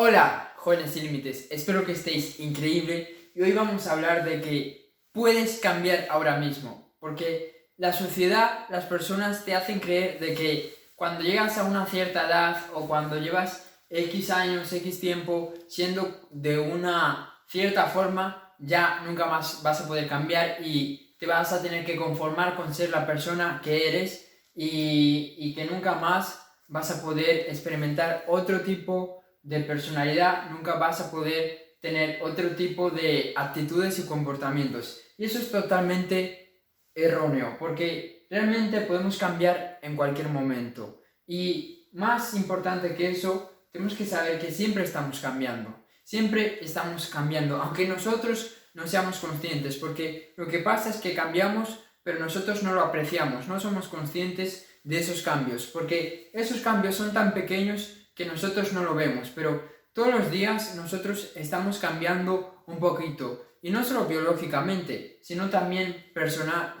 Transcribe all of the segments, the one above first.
Hola, jóvenes sin límites, espero que estéis increíble. Y hoy vamos a hablar de que puedes cambiar ahora mismo, porque la sociedad, las personas te hacen creer de que cuando llegas a una cierta edad o cuando llevas X años, X tiempo siendo de una cierta forma, ya nunca más vas a poder cambiar y te vas a tener que conformar con ser la persona que eres y, y que nunca más vas a poder experimentar otro tipo de personalidad, nunca vas a poder tener otro tipo de actitudes y comportamientos. Y eso es totalmente erróneo, porque realmente podemos cambiar en cualquier momento. Y más importante que eso, tenemos que saber que siempre estamos cambiando. Siempre estamos cambiando, aunque nosotros no seamos conscientes, porque lo que pasa es que cambiamos, pero nosotros no lo apreciamos, no somos conscientes de esos cambios, porque esos cambios son tan pequeños que nosotros no lo vemos, pero todos los días nosotros estamos cambiando un poquito, y no solo biológicamente, sino también personal,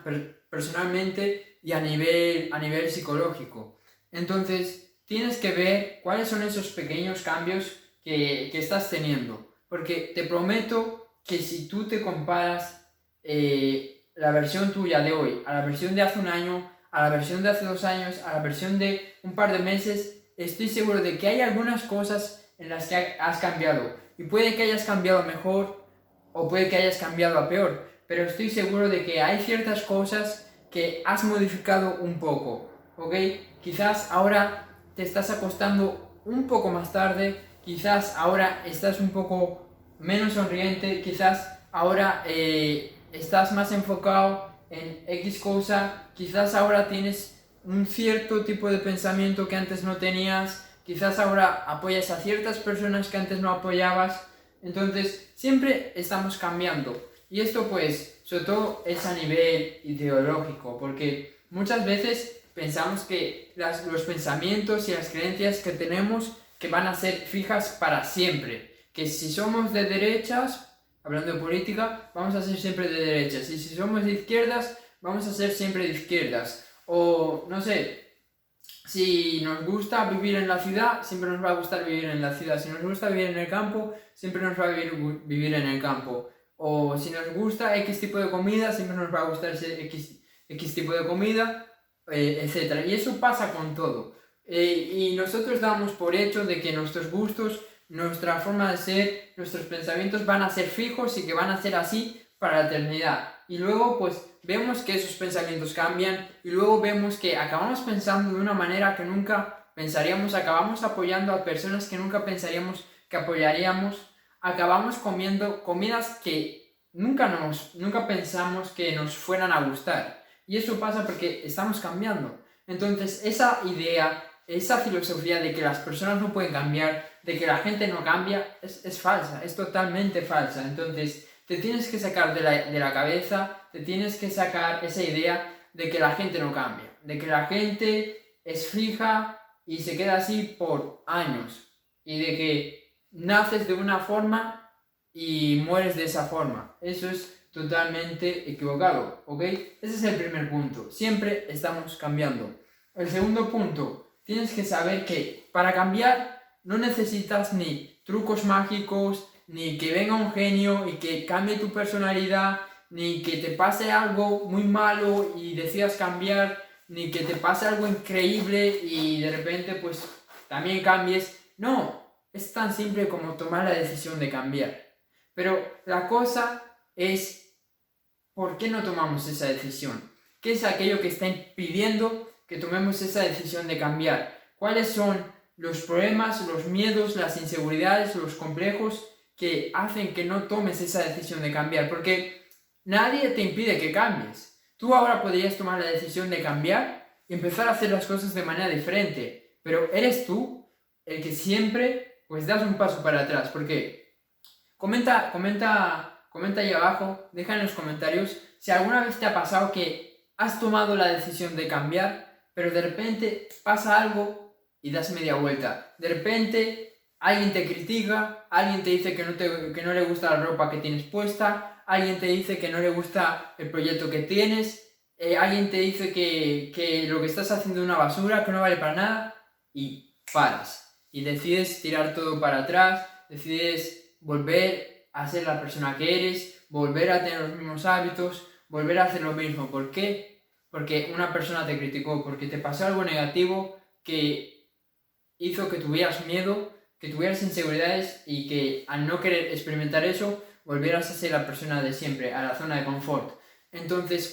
personalmente y a nivel, a nivel psicológico. Entonces, tienes que ver cuáles son esos pequeños cambios que, que estás teniendo, porque te prometo que si tú te comparas eh, la versión tuya de hoy a la versión de hace un año, a la versión de hace dos años, a la versión de un par de meses, estoy seguro de que hay algunas cosas en las que has cambiado. Y puede que hayas cambiado mejor o puede que hayas cambiado a peor. Pero estoy seguro de que hay ciertas cosas que has modificado un poco. ¿Ok? Quizás ahora te estás acostando un poco más tarde. Quizás ahora estás un poco menos sonriente. Quizás ahora eh, estás más enfocado en X cosa. Quizás ahora tienes un cierto tipo de pensamiento que antes no tenías, quizás ahora apoyas a ciertas personas que antes no apoyabas, entonces siempre estamos cambiando. Y esto pues, sobre todo es a nivel ideológico, porque muchas veces pensamos que los pensamientos y las creencias que tenemos que van a ser fijas para siempre, que si somos de derechas, hablando de política, vamos a ser siempre de derechas, y si somos de izquierdas, vamos a ser siempre de izquierdas o, no sé, si nos gusta vivir en la ciudad, siempre nos va a gustar vivir en la ciudad. Si nos gusta vivir en el campo, siempre nos va a vivir, vivir en el campo. O si nos gusta X tipo de comida, siempre nos va a gustar ese X, X tipo de comida, eh, etc. Y eso pasa con todo. Eh, y nosotros damos por hecho de que nuestros gustos, nuestra forma de ser, nuestros pensamientos van a ser fijos y que van a ser así para la eternidad. Y luego, pues, vemos que esos pensamientos cambian y luego vemos que acabamos pensando de una manera que nunca pensaríamos, acabamos apoyando a personas que nunca pensaríamos que apoyaríamos, acabamos comiendo comidas que nunca, nos, nunca pensamos que nos fueran a gustar. Y eso pasa porque estamos cambiando. Entonces, esa idea, esa filosofía de que las personas no pueden cambiar, de que la gente no cambia, es, es falsa, es totalmente falsa. Entonces, te tienes que sacar de la, de la cabeza, te tienes que sacar esa idea de que la gente no cambia, de que la gente es fija y se queda así por años y de que naces de una forma y mueres de esa forma. Eso es totalmente equivocado, ¿ok? Ese es el primer punto. Siempre estamos cambiando. El segundo punto, tienes que saber que para cambiar no necesitas ni trucos mágicos, ni que venga un genio y que cambie tu personalidad, ni que te pase algo muy malo y decidas cambiar, ni que te pase algo increíble y de repente pues también cambies. No, es tan simple como tomar la decisión de cambiar. Pero la cosa es, ¿por qué no tomamos esa decisión? ¿Qué es aquello que está impidiendo que tomemos esa decisión de cambiar? ¿Cuáles son los problemas, los miedos, las inseguridades, los complejos que hacen que no tomes esa decisión de cambiar, porque nadie te impide que cambies. Tú ahora podrías tomar la decisión de cambiar y empezar a hacer las cosas de manera diferente, pero eres tú el que siempre pues das un paso para atrás, porque comenta, comenta, comenta ahí abajo, deja en los comentarios si alguna vez te ha pasado que has tomado la decisión de cambiar, pero de repente pasa algo y das media vuelta. De repente alguien te critica, alguien te dice que no, te, que no le gusta la ropa que tienes puesta, alguien te dice que no le gusta el proyecto que tienes, eh, alguien te dice que, que, lo que estás haciendo es una basura, que no vale para nada, y paras. y decides tirar todo para atrás, decides volver a ser la persona que eres, volver a tener los mismos hábitos, volver a hacer lo mismo. ¿Por qué? Porque una persona te criticó, porque te pasó algo negativo que hizo que tuvieras miedo, que tuvieras inseguridades y que al no querer experimentar eso, volvieras a ser la persona de siempre, a la zona de confort. Entonces,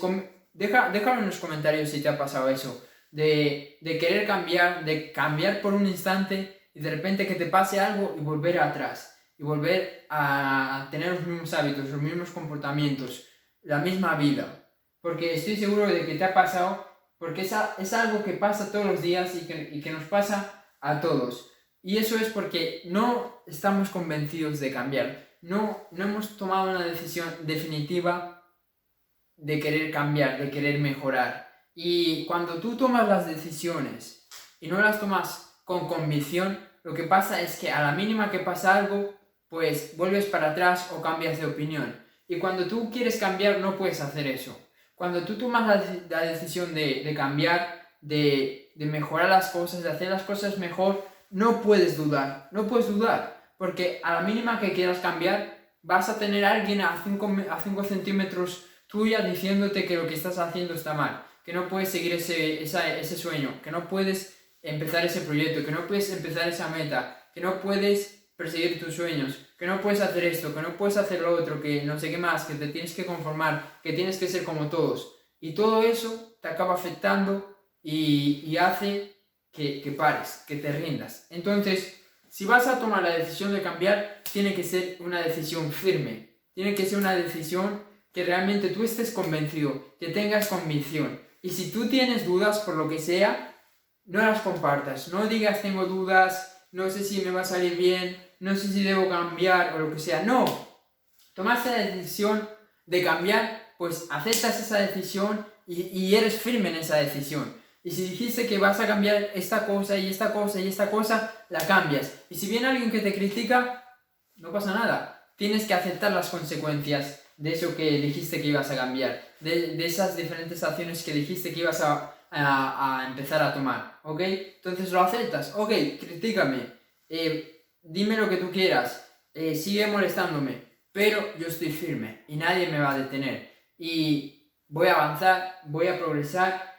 deja, déjalo en los comentarios si te ha pasado eso, de, de querer cambiar, de cambiar por un instante y de repente que te pase algo y volver atrás y volver a tener los mismos hábitos, los mismos comportamientos, la misma vida. Porque estoy seguro de que te ha pasado, porque es, es algo que pasa todos los días y que, y que nos pasa a todos. Y eso es porque no estamos convencidos de cambiar, no, no hemos tomado una decisión definitiva de querer cambiar, de querer mejorar. Y cuando tú tomas las decisiones y no las tomas con convicción, lo que pasa es que a la mínima que pasa algo, pues vuelves para atrás o cambias de opinión. Y cuando tú quieres cambiar, no puedes hacer eso. Cuando tú tomas la, decisión de, cambiar, de, mejorar las cosas, de hacer las cosas mejor, no puedes dudar. No puedes dudar. Porque a la mínima que quieras cambiar, vas a tener a alguien a 5 a cinco centímetros tuya diciéndote que lo que estás haciendo está mal. Que no puedes seguir ese, ese sueño. Que no puedes empezar ese proyecto. Que no puedes empezar esa meta. Que no puedes perseguir tus sueños, que no puedes hacer esto, que no puedes hacer lo otro, que no sé qué más, que te tienes que conformar, que tienes que ser como todos. Y todo eso te acaba afectando y, hace que, pares, que te rindas. Entonces, si vas a tomar la decisión de cambiar, tiene que ser una decisión firme, tiene que ser una decisión que realmente tú estés convencido, que tengas convicción. Y si tú tienes dudas por lo que sea, no las compartas, no digas tengo dudas, no sé si me va a salir bien, no sé si debo cambiar o lo que sea. No, tomaste la decisión de cambiar, pues aceptas esa decisión y, eres firme en esa decisión. Y si dijiste que vas a cambiar esta cosa y esta cosa y esta cosa, la cambias. Y si viene alguien que te critica, no pasa nada. Tienes que aceptar las consecuencias de eso que dijiste que ibas a cambiar, de, esas diferentes acciones que dijiste que ibas a, a, empezar a tomar, ¿ok? Entonces lo aceptas, ok, critícame, eh, dime lo que tú quieras, eh, sigue molestándome, pero yo estoy firme y nadie me va a detener. Y voy a avanzar, voy a progresar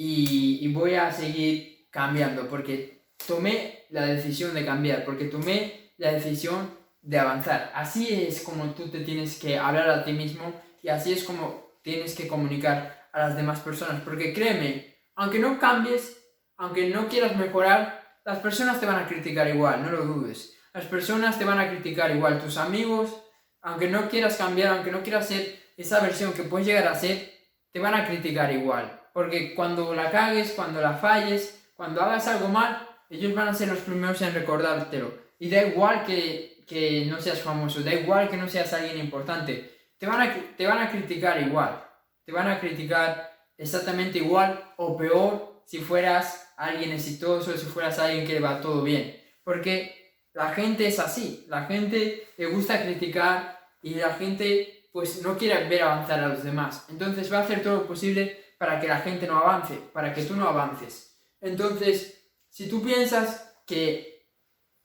y, voy a seguir cambiando porque tomé la decisión de cambiar, porque tomé la decisión de avanzar. Así es como tú te tienes que hablar a ti mismo y así es como tienes que comunicar a las demás personas. Porque créeme, aunque no cambies, aunque no quieras mejorar, las personas te van a criticar igual, no lo dudes. Las personas te van a criticar igual, tus amigos, aunque no quieras cambiar, aunque no quieras ser esa versión que puedes llegar a ser, te van a criticar igual. Porque cuando la cagues, cuando la falles, cuando hagas algo mal, ellos van a ser los primeros en recordártelo. Y da igual que, que no seas famoso, da igual que no seas alguien importante, te van, a, te van a criticar igual. Te van a criticar exactamente igual o peor si fueras alguien exitoso, si fueras alguien que le va todo bien. Porque la gente es así, la gente le gusta criticar y la gente pues no quiere ver avanzar a los demás. Entonces va a hacer todo lo posible para que la gente no avance, para que tú no avances. Entonces, si tú piensas que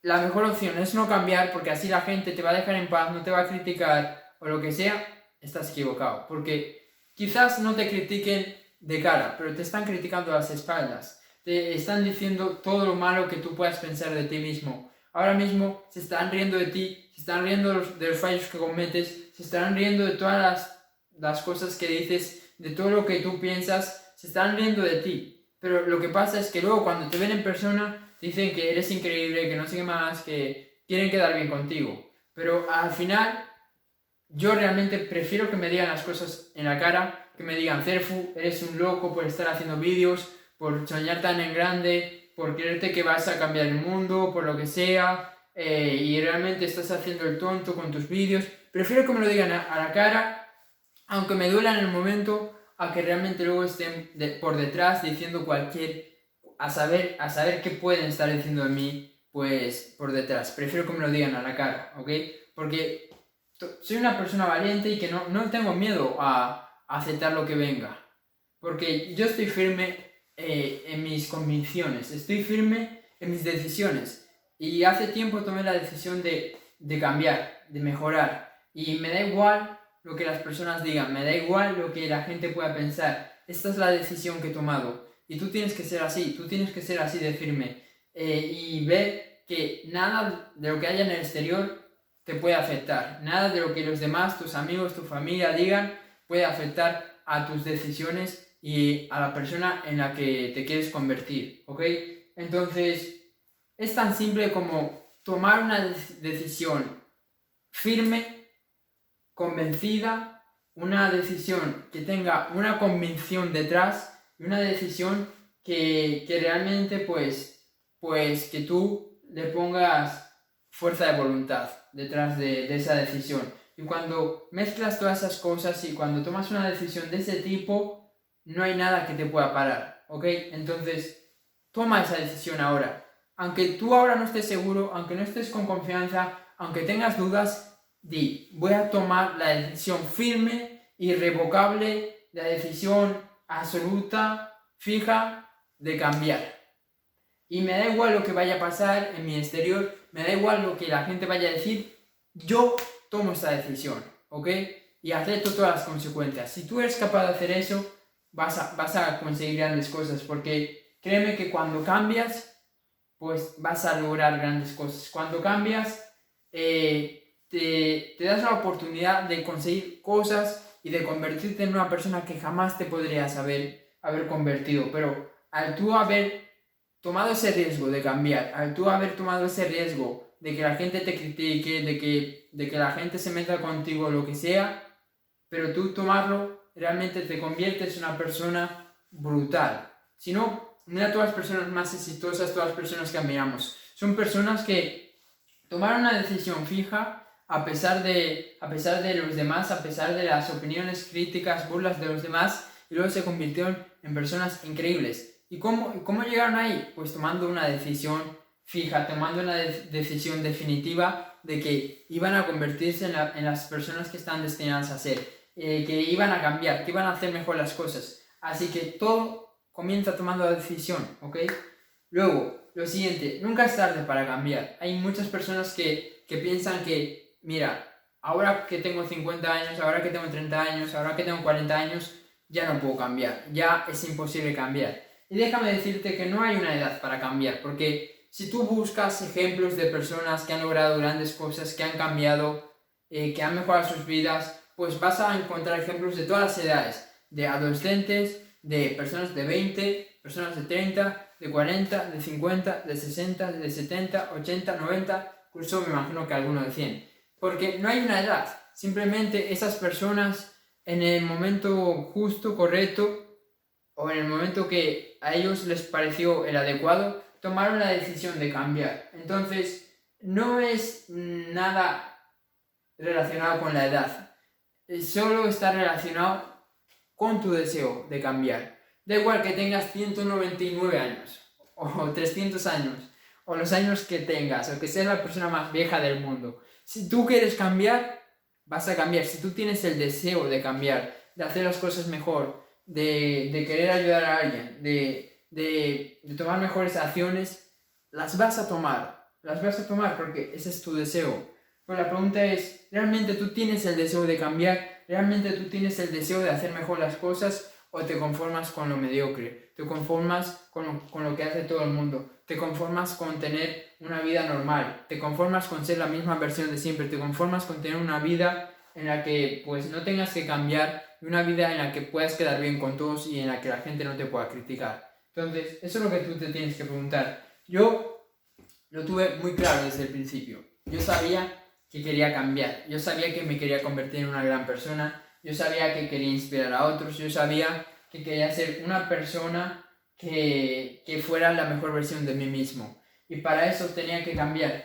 la mejor opción es no cambiar porque así la gente te va a dejar en paz, no te va a criticar o lo que sea, estás equivocado. Porque quizás no te critiquen de cara, pero te están criticando a las espaldas te están diciendo todo lo malo que tú puedas pensar de ti mismo. Ahora mismo se están riendo de ti, se están riendo de los, de los fallos que cometes, se están riendo de todas las, las cosas que dices, de todo lo que tú piensas, se están riendo de ti. Pero lo que pasa es que luego cuando te ven en persona, dicen que eres increíble, que no sé más, que quieren quedar bien contigo. Pero al final, yo realmente prefiero que me digan las cosas en la cara, que me digan, Cerfu, eres un loco por estar haciendo vídeos, por soñar tan en grande, por creerte que vas a cambiar el mundo, por lo que sea, eh, y realmente estás haciendo el tonto con tus vídeos. Prefiero que me lo digan a, la cara, aunque me duela en el momento, a que realmente luego estén por detrás diciendo cualquier, a saber, a saber qué pueden estar diciendo de mí, pues por detrás. Prefiero que me lo digan a la cara, ¿ok? Porque soy una persona valiente y que no, no tengo miedo a, a aceptar lo que venga. Porque yo estoy firme eh, en mis convicciones, estoy firme en mis decisiones. Y hace tiempo tomé la decisión de, de cambiar, de mejorar. Y me da igual lo que las personas digan, me da igual lo que la gente pueda pensar. Esta es la decisión que he tomado. Y tú tienes que ser así, tú tienes que ser así de firme. Eh, y ver que nada de lo que haya en el exterior te puede afectar. Nada de lo que los demás, tus amigos, tu familia digan puede afectar a tus decisiones y a la persona en la que te quieres convertir, ¿ok? Entonces, es tan simple como tomar una decisión firme, convencida, una decisión que tenga una convicción detrás y una decisión que, que realmente pues, pues que tú le pongas fuerza de voluntad detrás de, esa decisión. Y cuando mezclas todas esas cosas y cuando tomas una decisión de ese tipo, no hay nada que te pueda parar, ¿ok? Entonces, toma esa decisión ahora. Aunque tú ahora no estés seguro, aunque no estés con confianza, aunque tengas dudas, di, voy a tomar la decisión firme, irrevocable, la decisión absoluta, fija, de cambiar. Y me da igual lo que vaya a pasar en mi exterior, me da igual lo que la gente vaya a decir, yo tomo esta decisión, ¿ok? Y acepto todas las consecuencias. Si tú eres capaz de hacer eso, vas a, vas a conseguir grandes cosas, porque créeme que cuando cambias, pues vas a lograr grandes cosas. Cuando cambias, eh, te, te das la oportunidad de conseguir cosas y de convertirte en una persona que jamás te podrías haber, haber convertido. Pero al tú haber tomado ese riesgo de cambiar, al tú haber tomado ese riesgo de que la gente te critique, de que, de que la gente se meta contigo, lo que sea, pero tú tomarlo, realmente te conviertes en una persona brutal. Si no, mira todas las personas más exitosas, todas las personas que admiramos. Son personas que tomaron una decisión fija a pesar de, a pesar de los demás, a pesar de las opiniones críticas, burlas de los demás, y luego se convirtieron en personas increíbles. ¿Y cómo, cómo llegaron ahí? Pues tomando una decisión fija, tomando una decisión definitiva de que iban a convertirse en, en, las personas que están destinadas a ser, eh, que iban a cambiar, que iban a hacer mejor las cosas. Así que todo comienza tomando la decisión, ¿ok? Luego, lo siguiente, nunca es tarde para cambiar. Hay muchas personas que, que piensan que, mira, ahora que tengo 50 años, ahora que tengo 30 años, ahora que tengo 40 años, ya no puedo cambiar, ya es imposible cambiar. Y déjame decirte que no hay una edad para cambiar, porque si tú buscas ejemplos de personas que han logrado grandes cosas, que han cambiado, eh, que han mejorado sus vidas, pues vas a encontrar ejemplos de todas las edades, de adolescentes, de personas de 20, personas de 30, de 40, de 50, de 60, de 70, 80, 90, incluso me imagino que alguno de 100. Porque no hay una edad, simplemente esas personas en el momento justo, correcto, o en el momento que a ellos les pareció el adecuado, tomaron la decisión de cambiar. Entonces, no es nada relacionado con la edad, solo está relacionado con tu deseo de cambiar. Da igual que tengas 199 años o 300 años o los años que tengas o que seas la persona más vieja del mundo. Si tú quieres cambiar, vas a cambiar. Si tú tienes el deseo de cambiar, de hacer las cosas mejor, de, querer ayudar a alguien, de, tomar mejores acciones, las vas a tomar, las vas a tomar porque ese es tu deseo. Pero la pregunta es, ¿realmente tú tienes el deseo de cambiar? ¿Realmente tú tienes el deseo de hacer mejor las cosas? ¿O te conformas con lo mediocre? ¿Te conformas con con lo que hace todo el mundo? ¿Te conformas con tener una vida normal? ¿Te conformas con ser la misma versión de siempre? ¿Te conformas con tener una vida en la que pues no tengas que cambiar una vida en la que puedas quedar bien con todos y en la que la gente no te pueda criticar. Entonces, eso es lo que tú te tienes que preguntar. Yo lo tuve muy claro desde el principio. Yo sabía que quería cambiar, yo sabía que me quería convertir en una gran persona, yo sabía que quería inspirar a otros, yo sabía que quería ser una persona que, que fuera la mejor versión de mí mismo. Y para eso tenía que cambiar.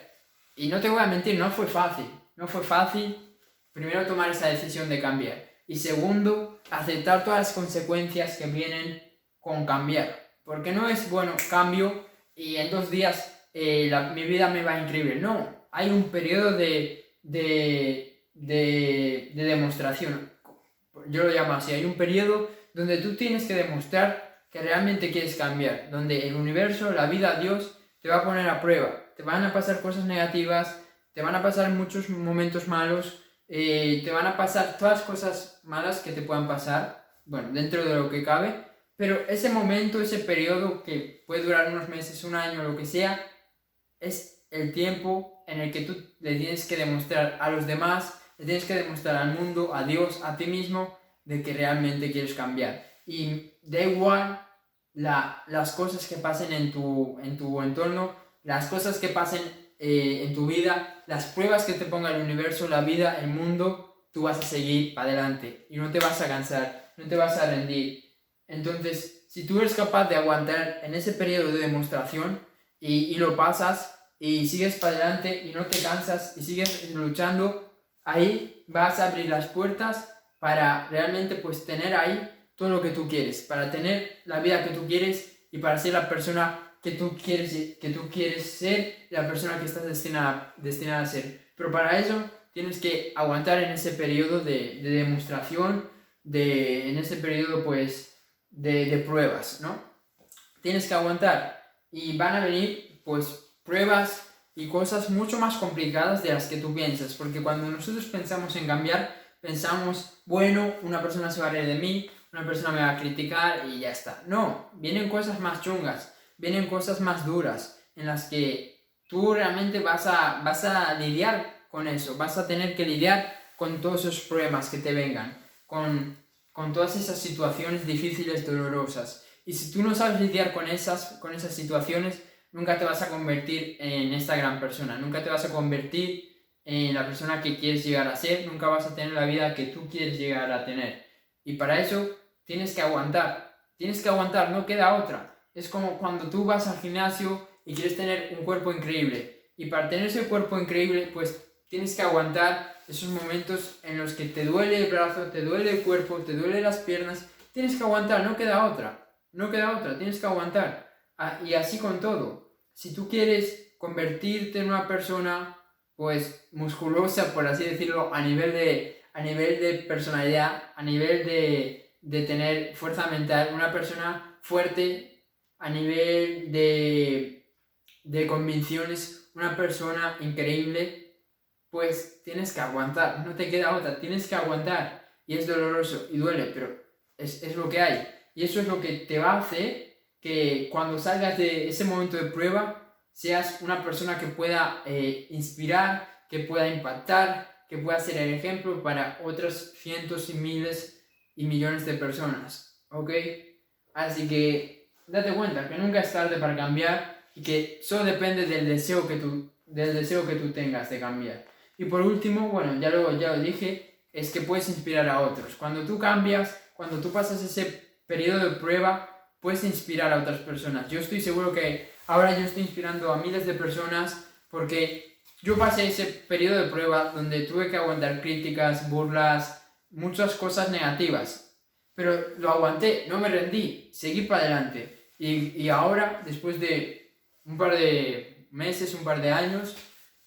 Y no te voy a mentir, no fue fácil. No fue fácil primero tomar esa decisión de cambiar. Y segundo, aceptar todas las consecuencias que vienen con cambiar. Porque no es, bueno, cambio y en dos días eh, mi vida me va increíble. No, hay un periodo de, de, de, de demostración. Yo lo llamo así. Hay un periodo donde tú tienes que demostrar que realmente quieres cambiar. Donde el universo, la vida, Dios, te va a poner a prueba. te van a pasar cosas negativas, te van a pasar muchos momentos malos, eh, te van a pasar todas las cosas malas que te puedan pasar, bueno, dentro de lo que cabe, pero ese momento, ese periodo que puede durar unos meses, un año, lo que sea, es el tiempo en el que tú le tienes que demostrar a los demás, le tienes que demostrar al mundo, a Dios, a ti mismo, de que realmente quieres cambiar. Y da igual la, las cosas que pasen en tu, en tu entorno, las cosas que pasen eh, en tu vida, las pruebas que te ponga el universo, la vida, el mundo, tú vas a seguir para adelante y no te vas a cansar, no te vas a rendir. Entonces, si tú eres capaz de aguantar en ese periodo de demostración y, y lo pasas y sigues para adelante y no te cansas y sigues luchando, ahí vas a abrir las puertas para realmente pues tener ahí todo lo que tú quieres, para tener la vida que tú quieres y para ser la persona que tú quieres, que tú quieres ser, la persona que estás destinada, destinada a ser. Pero para eso tienes que aguantar en ese periodo de, de demostración, de, en ese periodo pues de, de pruebas, ¿no? Tienes que aguantar y van a venir pues pruebas y cosas mucho más complicadas de las que tú piensas, porque cuando nosotros pensamos en cambiar, pensamos, bueno, una persona se va a reír de mí, una persona me va a criticar y ya está. No, vienen cosas más chungas, vienen cosas más duras, en las que tú realmente vas a, vas a lidiar con eso, vas a tener que lidiar con todos esos problemas que te vengan, con, con todas esas situaciones difíciles, dolorosas. Y si tú no sabes lidiar con esas, con esas situaciones, nunca te vas a convertir en esta gran persona, nunca te vas a convertir en la persona que quieres llegar a ser, nunca vas a tener la vida que tú quieres llegar a tener. Y para eso tienes que aguantar, tienes que aguantar, no queda otra. Es como cuando tú vas al gimnasio y quieres tener un cuerpo increíble. Y para tener ese cuerpo increíble, pues tienes que aguantar esos momentos en los que te duele el brazo, te duele el cuerpo, te duele las piernas. Tienes que aguantar, no queda otra. No queda otra, tienes que aguantar. Ah, y así con todo. Si tú quieres convertirte en una persona, pues, musculosa, por así decirlo, a nivel de, a nivel de personalidad, a nivel de, de tener fuerza mental, una persona fuerte, a nivel de, de convicciones, una persona increíble, pues tienes que aguantar, no te queda otra, tienes que aguantar. Y es doloroso y duele, pero es, es lo que hay. Y eso es lo que te va a hacer que cuando salgas de ese momento de prueba seas una persona que pueda eh, inspirar, que pueda impactar, que pueda ser el ejemplo para otros cientos y miles y millones de personas. ¿Ok? Así que date cuenta que nunca es tarde para cambiar y que solo depende del deseo que tú, del deseo que tú tengas de cambiar. Y por último, bueno, ya lo, ya lo dije, es que puedes inspirar a otros. Cuando tú cambias, cuando tú pasas ese periodo de prueba, puedes inspirar a otras personas. Yo estoy seguro que ahora yo estoy inspirando a miles de personas porque yo pasé ese periodo de prueba donde tuve que aguantar críticas, burlas, muchas cosas negativas. Pero lo aguanté, no me rendí, seguí para adelante. Y, y ahora, después de un par de meses, un par de años,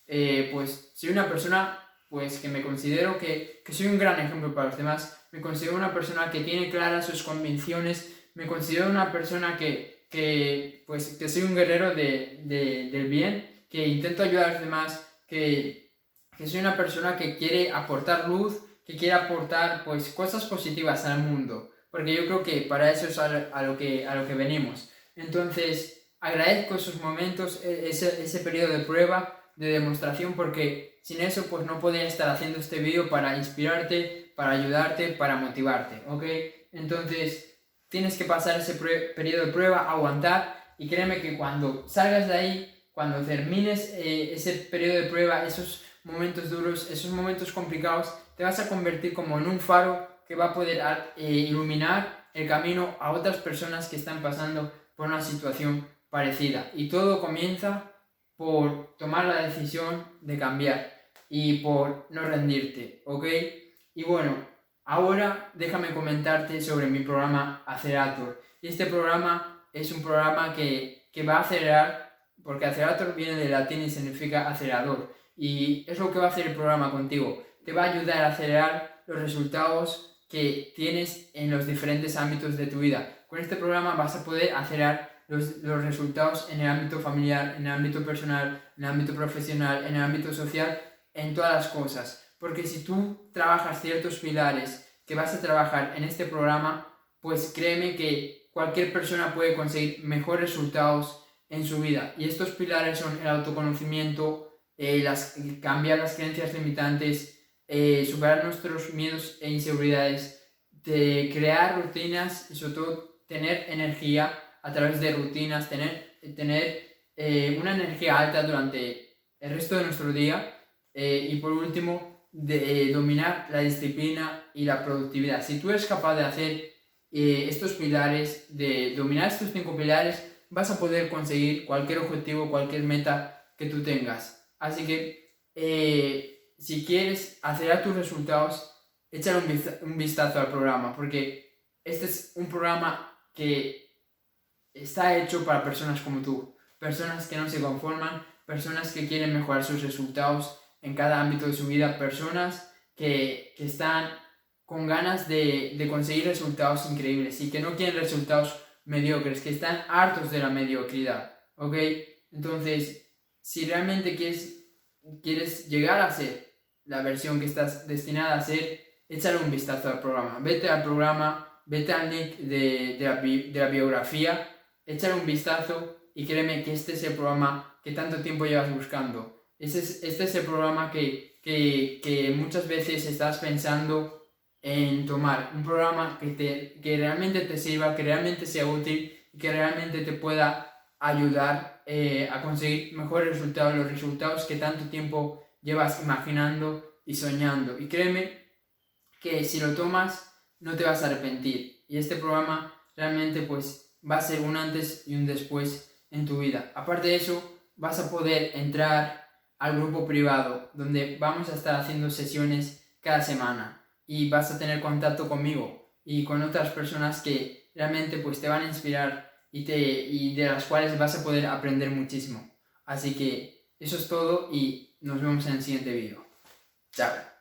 eh, pues soy una persona pues que me considero que, que soy un gran ejemplo para los demás. Me considero una persona que tiene claras sus convicciones, me considero una persona que, que pues, que soy un guerrero de, de, del bien, que intento ayudar a los demás, que, que soy una persona que quiere aportar luz, que quiere aportar pues, cosas positivas al mundo, porque yo creo que para eso es a, lo, que, a lo que venimos. Entonces, agradezco esos momentos, e, ese, ese periodo de prueba, de demostración, porque sin eso pues no podría estar haciendo este vídeo para inspirarte, para ayudarte, para motivarte, ¿ok? Entonces, tienes que pasar ese periodo de prueba, aguantar y créeme que cuando salgas de ahí, cuando termines eh, ese periodo de prueba, esos momentos duros, esos momentos complicados, te vas a convertir como en un faro que va a poder eh, iluminar el camino a otras personas que están pasando por una situación parecida. Y todo comienza por tomar la decisión de cambiar y por no rendirte, ¿ok? Y bueno, Ahora déjame comentarte sobre mi programa Acerator. Este programa es un programa que, que va a acelerar, porque Acerator viene del latín y significa acelerador. Y es lo que va a hacer el programa contigo. Te va a ayudar a acelerar los resultados que tienes en los diferentes ámbitos de tu vida. Con este programa vas a poder acelerar los, los resultados en el ámbito familiar, en el ámbito personal, en el ámbito profesional, en el ámbito social, en todas las cosas. Porque si tú trabajas ciertos pilares que vas a trabajar en este programa, pues créeme que cualquier persona puede conseguir mejores resultados en su vida. Y estos pilares son el autoconocimiento, eh, las, cambiar las creencias limitantes, eh, superar nuestros miedos e inseguridades, de crear rutinas y sobre todo tener energía a través de rutinas, tener, tener eh, una energía alta durante el resto de nuestro día y por último de dominar la disciplina y la productividad. Si tú eres capaz de hacer estos pilares, de dominar estos cinco pilares, vas a poder conseguir cualquier objetivo, cualquier meta que tú tengas. Así que eh, si quieres acelerar tus resultados, échale un vistazo al programa, porque este es un programa que está hecho para personas como tú, personas que no se conforman, personas que quieren mejorar sus resultados en cada ámbito de su vida, personas que, que están con ganas de, de, conseguir resultados increíbles y que no quieren resultados mediocres, que están hartos de la mediocridad, ¿ok? Entonces, si realmente quieres, quieres llegar a ser la versión que estás destinada a ser, échale un vistazo al programa. Vete al programa, vete al link de, de, la, de la biografía, échale un vistazo y créeme que este es el programa que tanto tiempo llevas buscando. Este es, este es el programa que, que, que muchas veces estás pensando en tomar un programa que, te, que realmente te sirva, que realmente sea útil y que realmente te pueda ayudar eh, a conseguir mejores resultados, los resultados que tanto tiempo llevas imaginando y soñando. Y créeme que si lo tomas no te vas a arrepentir. Y este programa realmente pues va a ser un antes y un después en tu vida. Aparte de eso, vas a poder entrar al grupo privado donde vamos a estar haciendo sesiones cada semana y vas a tener contacto conmigo y con otras personas que realmente pues te van a inspirar y, te, y de las cuales vas a poder aprender muchísimo. Así que eso es todo y nos vemos en el siguiente vídeo. Chao.